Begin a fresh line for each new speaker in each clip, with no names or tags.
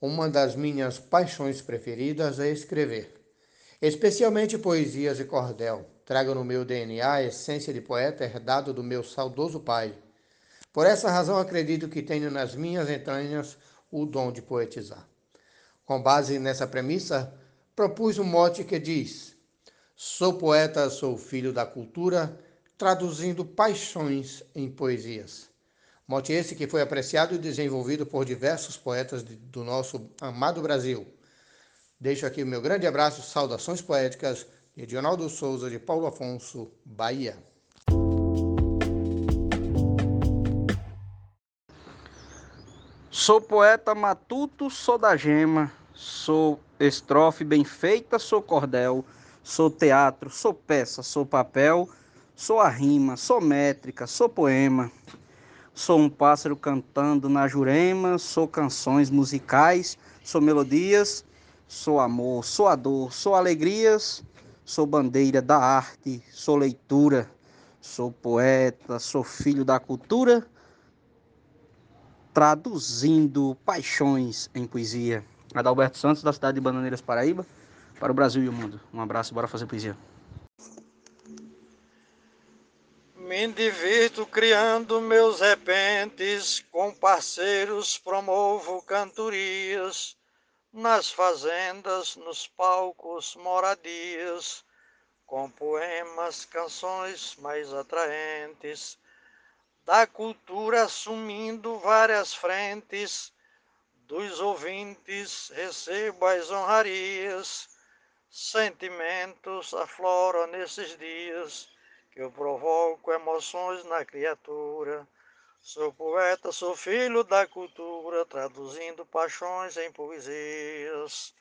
Uma das minhas paixões preferidas é escrever, especialmente poesias e cordel. Trago no meu DNA a essência de poeta herdado do meu saudoso pai. Por essa razão, acredito que tenho nas minhas entranhas o dom de poetizar. Com base nessa premissa, propus um mote que diz: Sou poeta, sou filho da cultura, traduzindo paixões em poesias. Mote esse que foi apreciado e desenvolvido por diversos poetas do nosso amado Brasil. Deixo aqui o meu grande abraço, saudações poéticas de Edionaldo Souza, de Paulo Afonso, Bahia.
Sou poeta matuto, sou da gema, sou estrofe bem feita, sou cordel, sou teatro, sou peça, sou papel, sou a rima, sou métrica, sou poema. Sou um pássaro cantando na jurema, sou canções musicais, sou melodias, sou amor, sou a dor, sou alegrias, sou bandeira da arte, sou leitura, sou poeta, sou filho da cultura traduzindo paixões em poesia. Adalberto Santos, da cidade de Bananeiras, Paraíba, para o Brasil e o mundo. Um abraço, bora fazer poesia.
Me divirto criando meus repentes, com parceiros promovo cantorias, nas fazendas, nos palcos, moradias, com poemas, canções mais atraentes da cultura assumindo várias frentes, dos ouvintes recebo as honrarias, sentimentos afloram nesses dias, eu provoco emoções na criatura. Sou poeta, sou filho da cultura, traduzindo paixões em poesias.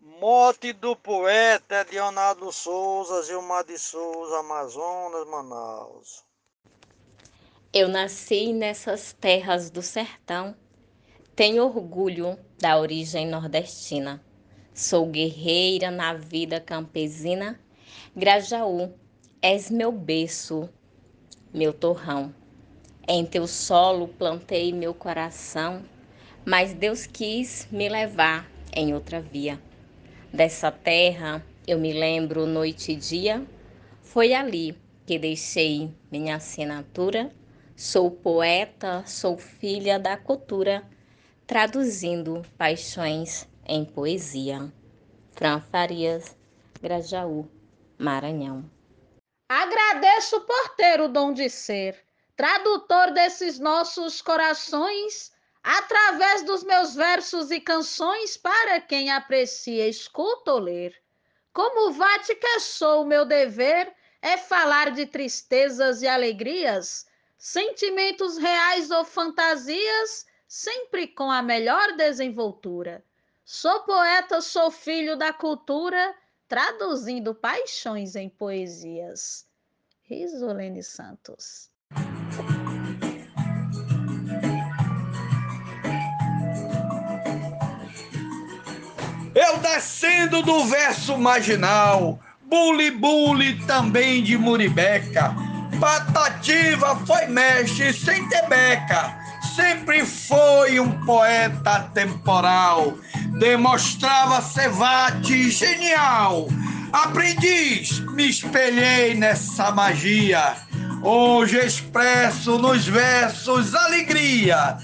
Mote do poeta Leonardo Souza, Gilmar de Souza, Amazonas, Manaus.
Eu nasci nessas terras do sertão. Tenho orgulho da origem nordestina. Sou guerreira na vida campesina. Grajaú, és meu berço, meu torrão. Em teu solo plantei meu coração, mas Deus quis me levar em outra via. Dessa terra eu me lembro noite e dia. Foi ali que deixei minha assinatura Sou poeta, sou filha da cultura, traduzindo paixões em poesia. Fran Farias, Grajaú, Maranhão.
Agradeço por ter o dom de ser tradutor desses nossos corações, através dos meus versos e canções, para quem aprecia, escuta ou ler. Como vate sou, meu dever é falar de tristezas e alegrias sentimentos reais ou fantasias, sempre com a melhor desenvoltura. Sou poeta, sou filho da cultura, traduzindo paixões em poesias. Risolene Santos.
Eu descendo do verso marginal, bule bule também de Muribeca Patativa foi mestre sem tebeca, sempre foi um poeta temporal, demonstrava sevate genial. Aprendiz, me espelhei nessa magia. Hoje expresso nos versos alegria,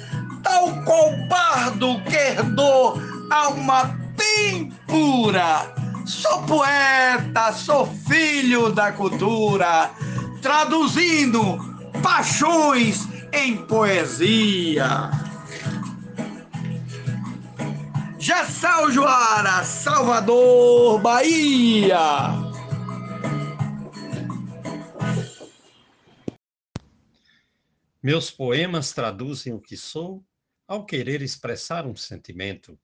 tal qual bardo que herdou alma bem pura. Sou poeta, sou filho da cultura traduzindo paixões em poesia. Jassal Joara, Salvador, Bahia.
Meus poemas traduzem o que sou ao querer expressar um sentimento.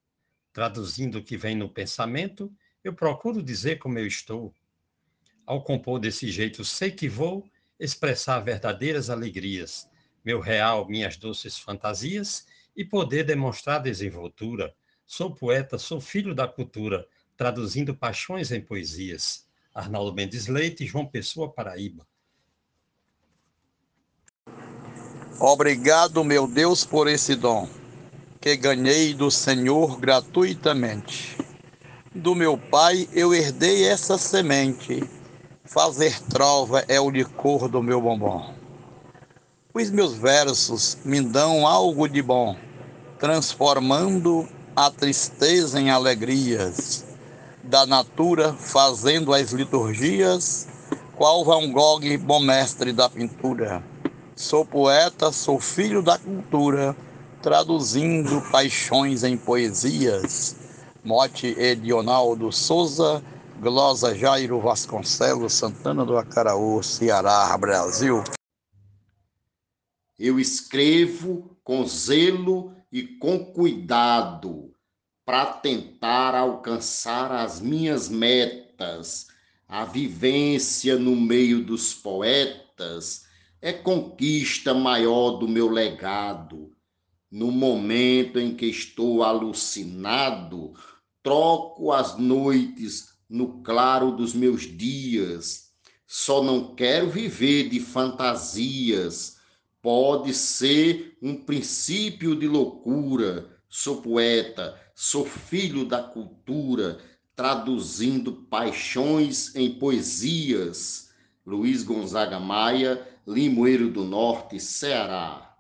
Traduzindo o que vem no pensamento, eu procuro dizer como eu estou. Ao compor desse jeito, sei que vou expressar verdadeiras alegrias, meu real, minhas doces fantasias e poder demonstrar desenvoltura. Sou poeta, sou filho da cultura, traduzindo paixões em poesias. Arnaldo Mendes Leite, João Pessoa, Paraíba.
Obrigado, meu Deus, por esse dom.
que ganhei do Senhor gratuitamente. Do meu pai eu herdei essa semente. Fazer trova é o licor do meu bombom. Os meus versos me dão algo de bom, transformando a tristeza em alegrias, da natura fazendo as liturgias, qual Van Gogh, bom mestre da pintura. Sou poeta, sou filho da cultura, traduzindo paixões em poesias. Mote Edionaldo Souza, Glosa Jairo Vasconcelos, Santana do Acaraú, Ceará, Brasil.
Eu escrevo com zelo e com cuidado para tentar alcançar as minhas metas. A vivência no meio dos poetas é conquista maior do meu legado. No momento em que estou alucinado, troco as noites no claro dos meus dias. Só não quero viver de fantasias. Pode ser um princípio de loucura. Sou poeta, sou filho da cultura, traduzindo paixões em poesias. Luiz Gonzaga Maia, Limoeiro do Norte, Ceará.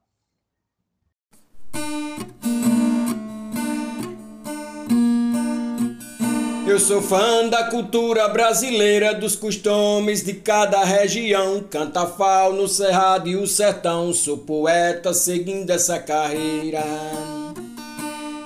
Eu sou fã da cultura brasileira, dos costumes de cada região. Cantafal no Cerrado e o Sertão. Sou poeta seguindo essa carreira.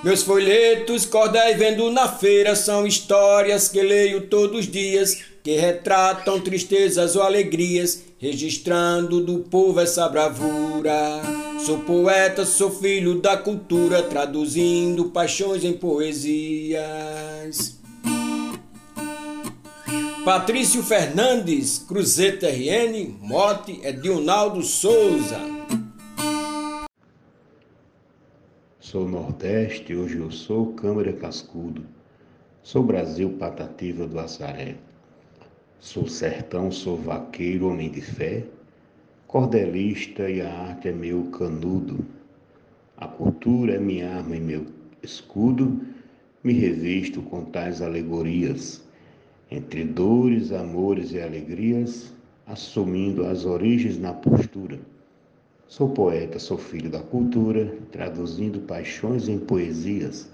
Meus folhetos, cordéis vendo na feira, são histórias que leio todos os dias, que retratam tristezas ou alegrias, registrando do povo essa bravura. Sou poeta, sou filho da cultura, traduzindo paixões em poesias. Patrício Fernandes, Cruzeta RN, Mote Edionaldo Souza.
Sou Nordeste, hoje eu sou Câmara Cascudo. Sou Brasil Patativa do Assaré. Sou sertão, sou vaqueiro, homem de fé. Cordelista e a arte é meu canudo. A cultura é minha arma e meu escudo. Me revisto com tais alegorias. Entre dores, amores e alegrias, assumindo as origens na postura Sou poeta, sou filho da cultura, traduzindo paixões em poesias.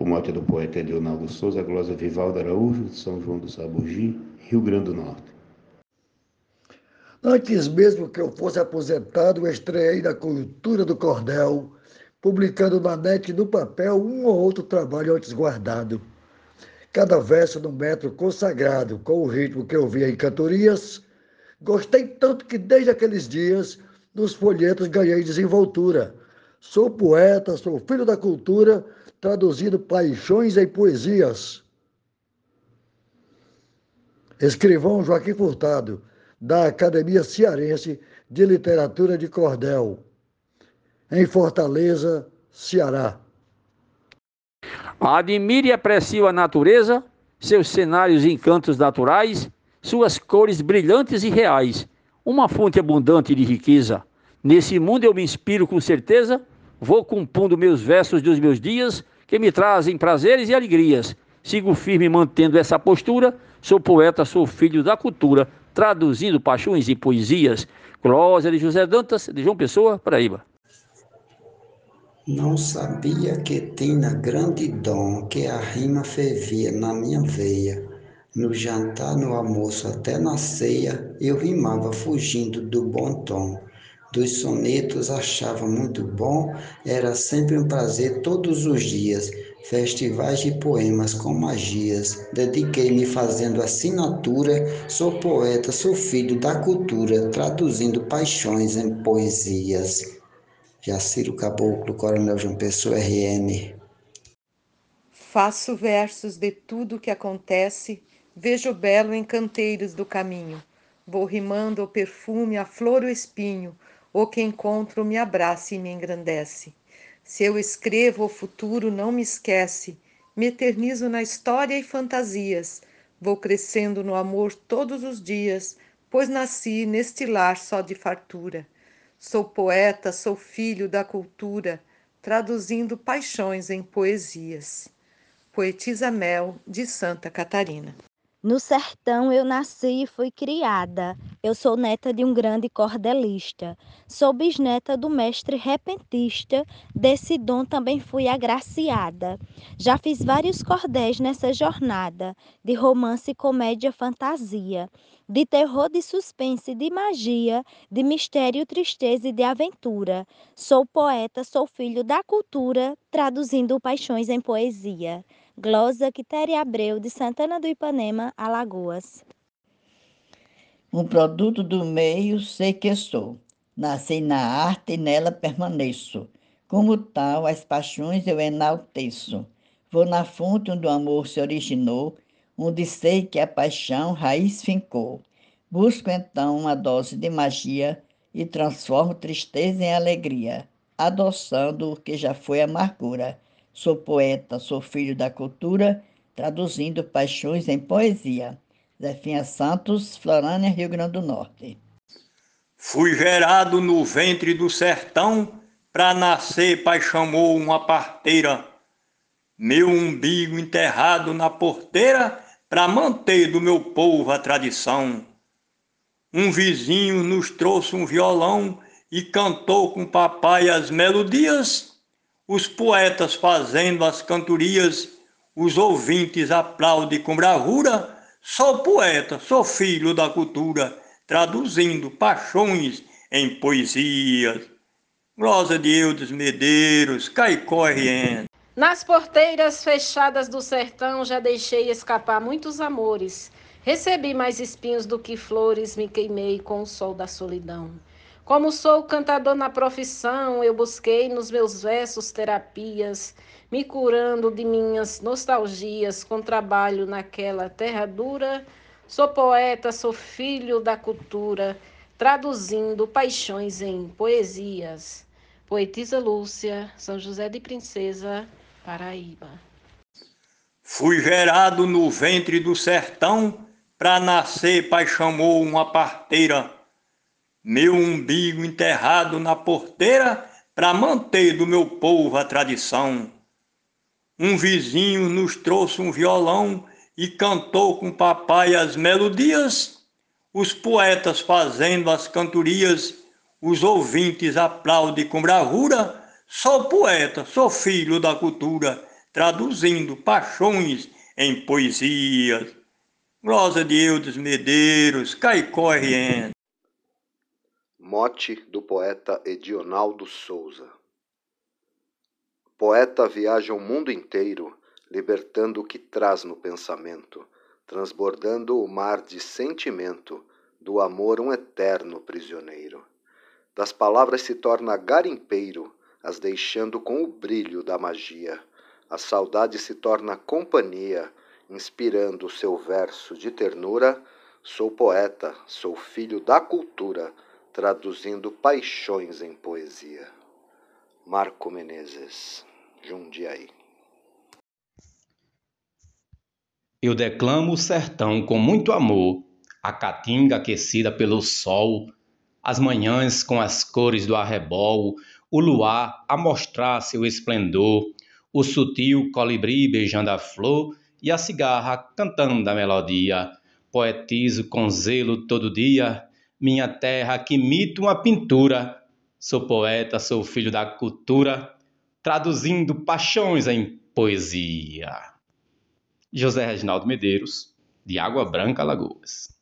O mote do poeta é Leonardo Souza, Glosa Vivaldo Araújo, de São João do Sabugi, Rio Grande do Norte.
Antes mesmo que eu fosse aposentado, estreiei na cultura do cordel, publicando na net no papel um ou outro trabalho antes guardado. Cada verso no metro consagrado, com o ritmo que eu via em cantorias. Gostei tanto que desde aqueles dias nos folhetos ganhei desenvoltura. Sou poeta, sou filho da cultura, traduzindo paixões em poesias. Escrivão Joaquim Furtado, da Academia Cearense de Literatura de Cordel, em Fortaleza, Ceará.
Admire e aprecie a natureza, seus cenários e encantos naturais, suas cores brilhantes e reais uma fonte abundante de riqueza. Nesse mundo eu me inspiro com certeza, vou compondo meus versos dos meus dias, que me trazem prazeres e alegrias. Sigo firme mantendo essa postura, sou poeta, sou filho da cultura, traduzindo paixões e poesias. Glória de José Dantas, de João Pessoa, Paraíba.
Não sabia que tinha grande dom, que a rima fervia na minha veia no jantar, no almoço, até na ceia, eu rimava fugindo do bom tom. Dos sonetos achava muito bom, era sempre um prazer todos os dias. Festivais de poemas com magias, dediquei-me fazendo assinatura. Sou poeta, sou filho da cultura, traduzindo paixões em poesias. Jaciro Caboclo, Coronel João Pessoa, RN.
Faço versos de tudo que acontece Vejo belo em canteiros do caminho. Vou rimando o perfume, a flor, o espinho. O que encontro me abraça e me engrandece. Se eu escrevo o futuro, não me esquece. Me eternizo na história e fantasias. Vou crescendo no amor todos os dias, pois nasci neste lar só de fartura. Sou poeta, sou filho da cultura, traduzindo paixões em poesias. Poetisa Mel, de Santa Catarina.
No sertão eu nasci e fui criada. Eu sou neta de um grande cordelista. Sou bisneta do mestre repentista. Desse dom também fui agraciada. Já fiz vários cordéis nessa jornada, de romance, comédia, fantasia, de terror, de suspense, de magia, de mistério, tristeza e de aventura. Sou poeta, sou filho da cultura, traduzindo paixões em poesia. Glosa Quitéria Abreu, de Santana do Ipanema, Alagoas.
Um produto do meio sei que sou. Nasci na arte e nela permaneço. Como tal, as paixões eu enalteço. Vou na fonte onde o amor se originou, onde sei que a paixão raiz fincou. Busco então uma dose de magia e transformo tristeza em alegria, adoçando o que já foi amargura Sou poeta, sou filho da cultura, traduzindo paixões em poesia. Zefinha Santos, Florânia, Rio Grande do Norte.
Fui gerado no ventre do sertão, pra nascer pai chamou uma parteira. Meu umbigo enterrado na porteira, pra manter do meu povo a tradição. Um vizinho nos trouxe um violão e cantou com papai as melodias os poetas fazendo as cantorias, os ouvintes aplaudem com bravura. Sou poeta, sou filho da cultura, traduzindo paixões em poesias. Glosa de Eudes Medeiros, Caicó RN.
Nas porteiras fechadas do sertão já deixei escapar muitos amores. Recebi mais espinhos do que flores, me queimei com o sol da solidão. Como sou cantador na profissão, eu busquei nos meus versos terapias, me curando de minhas nostalgias com trabalho naquela terra dura. Sou poeta, sou filho da cultura, traduzindo paixões em poesias. Poetisa Lúcia, São José de Princesa, Paraíba.
Fui gerado no ventre do sertão, para nascer pai chamou uma parteira meu umbigo enterrado na porteira para manter do meu povo a tradição. Um vizinho nos trouxe um violão e cantou com papai as melodias, os poetas fazendo as cantorias, os ouvintes aplaudem com bravura. Sou poeta, sou filho da cultura, traduzindo paixões em poesias. Glosa de Eudes Medeiros, Caicó RN.
Mote do poeta Edionaldo Souza. Poeta viaja o mundo inteiro, libertando o que traz no pensamento, transbordando o mar de sentimento, do amor um eterno prisioneiro. Das palavras se torna garimpeiro, as deixando com o brilho da magia. A saudade se torna companhia, inspirando o seu verso de ternura. Sou poeta, sou filho da cultura traduzindo paixões em poesia. Marco Menezes, Jundiaí.
Eu declamo o sertão com muito amor, a caatinga aquecida pelo sol, as manhãs com as cores do arrebol, o luar a mostrar seu esplendor, o sutil colibri beijando a flor e a cigarra cantando a melodia. Poetizo com zelo todo dia, minha terra que imita uma pintura. Sou poeta, sou filho da cultura, traduzindo paixões em poesia. José Reginaldo Medeiros, de Água Branca, Alagoas.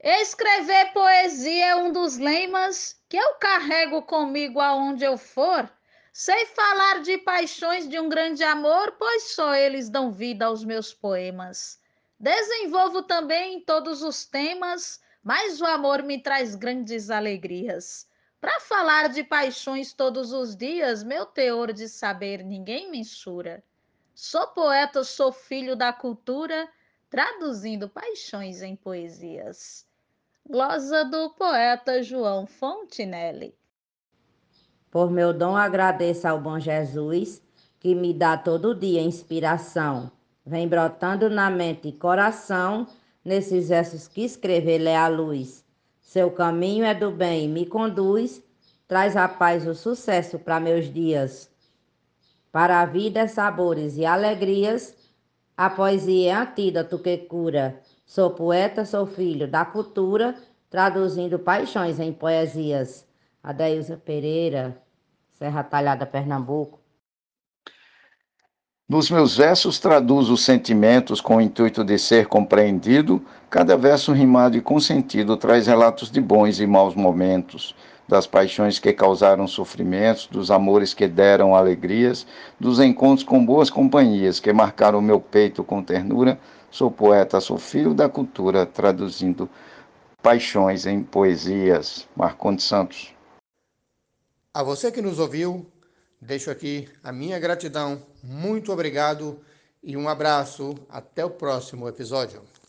Escrever poesia é um dos lemas que eu carrego comigo aonde eu for. Sei falar de paixões de um grande amor, pois só eles dão vida aos meus poemas. Desenvolvo também todos os temas mas o amor me traz grandes alegrias. Para falar de paixões todos os dias, meu teor de saber ninguém mensura. Sou poeta, sou filho da cultura, traduzindo paixões em poesias. Glosa do poeta João Fontinelli.
Por meu dom agradeço ao bom Jesus, que me dá todo dia inspiração. Vem brotando na mente e coração nesses versos que escrever a luz. Seu caminho é do bem, me conduz, traz a paz, o sucesso para meus dias. Para a vida, sabores e alegrias, a poesia é antídoto que cura. Sou poeta, sou filho da cultura, traduzindo paixões em poesias. Adeilza Pereira, Serra Talhada, Pernambuco.
Nos meus versos traduzo sentimentos com o intuito de ser compreendido. Cada verso rimado e com sentido traz relatos de bons e maus momentos, das paixões que causaram sofrimentos, dos amores que deram alegrias, dos encontros com boas companhias que marcaram meu peito com ternura. Sou poeta, sou filho da cultura, traduzindo paixões em poesias. Marcondes Santos.
A você que nos ouviu, deixo aqui a minha gratidão. Muito obrigado e um abraço. Até o próximo episódio.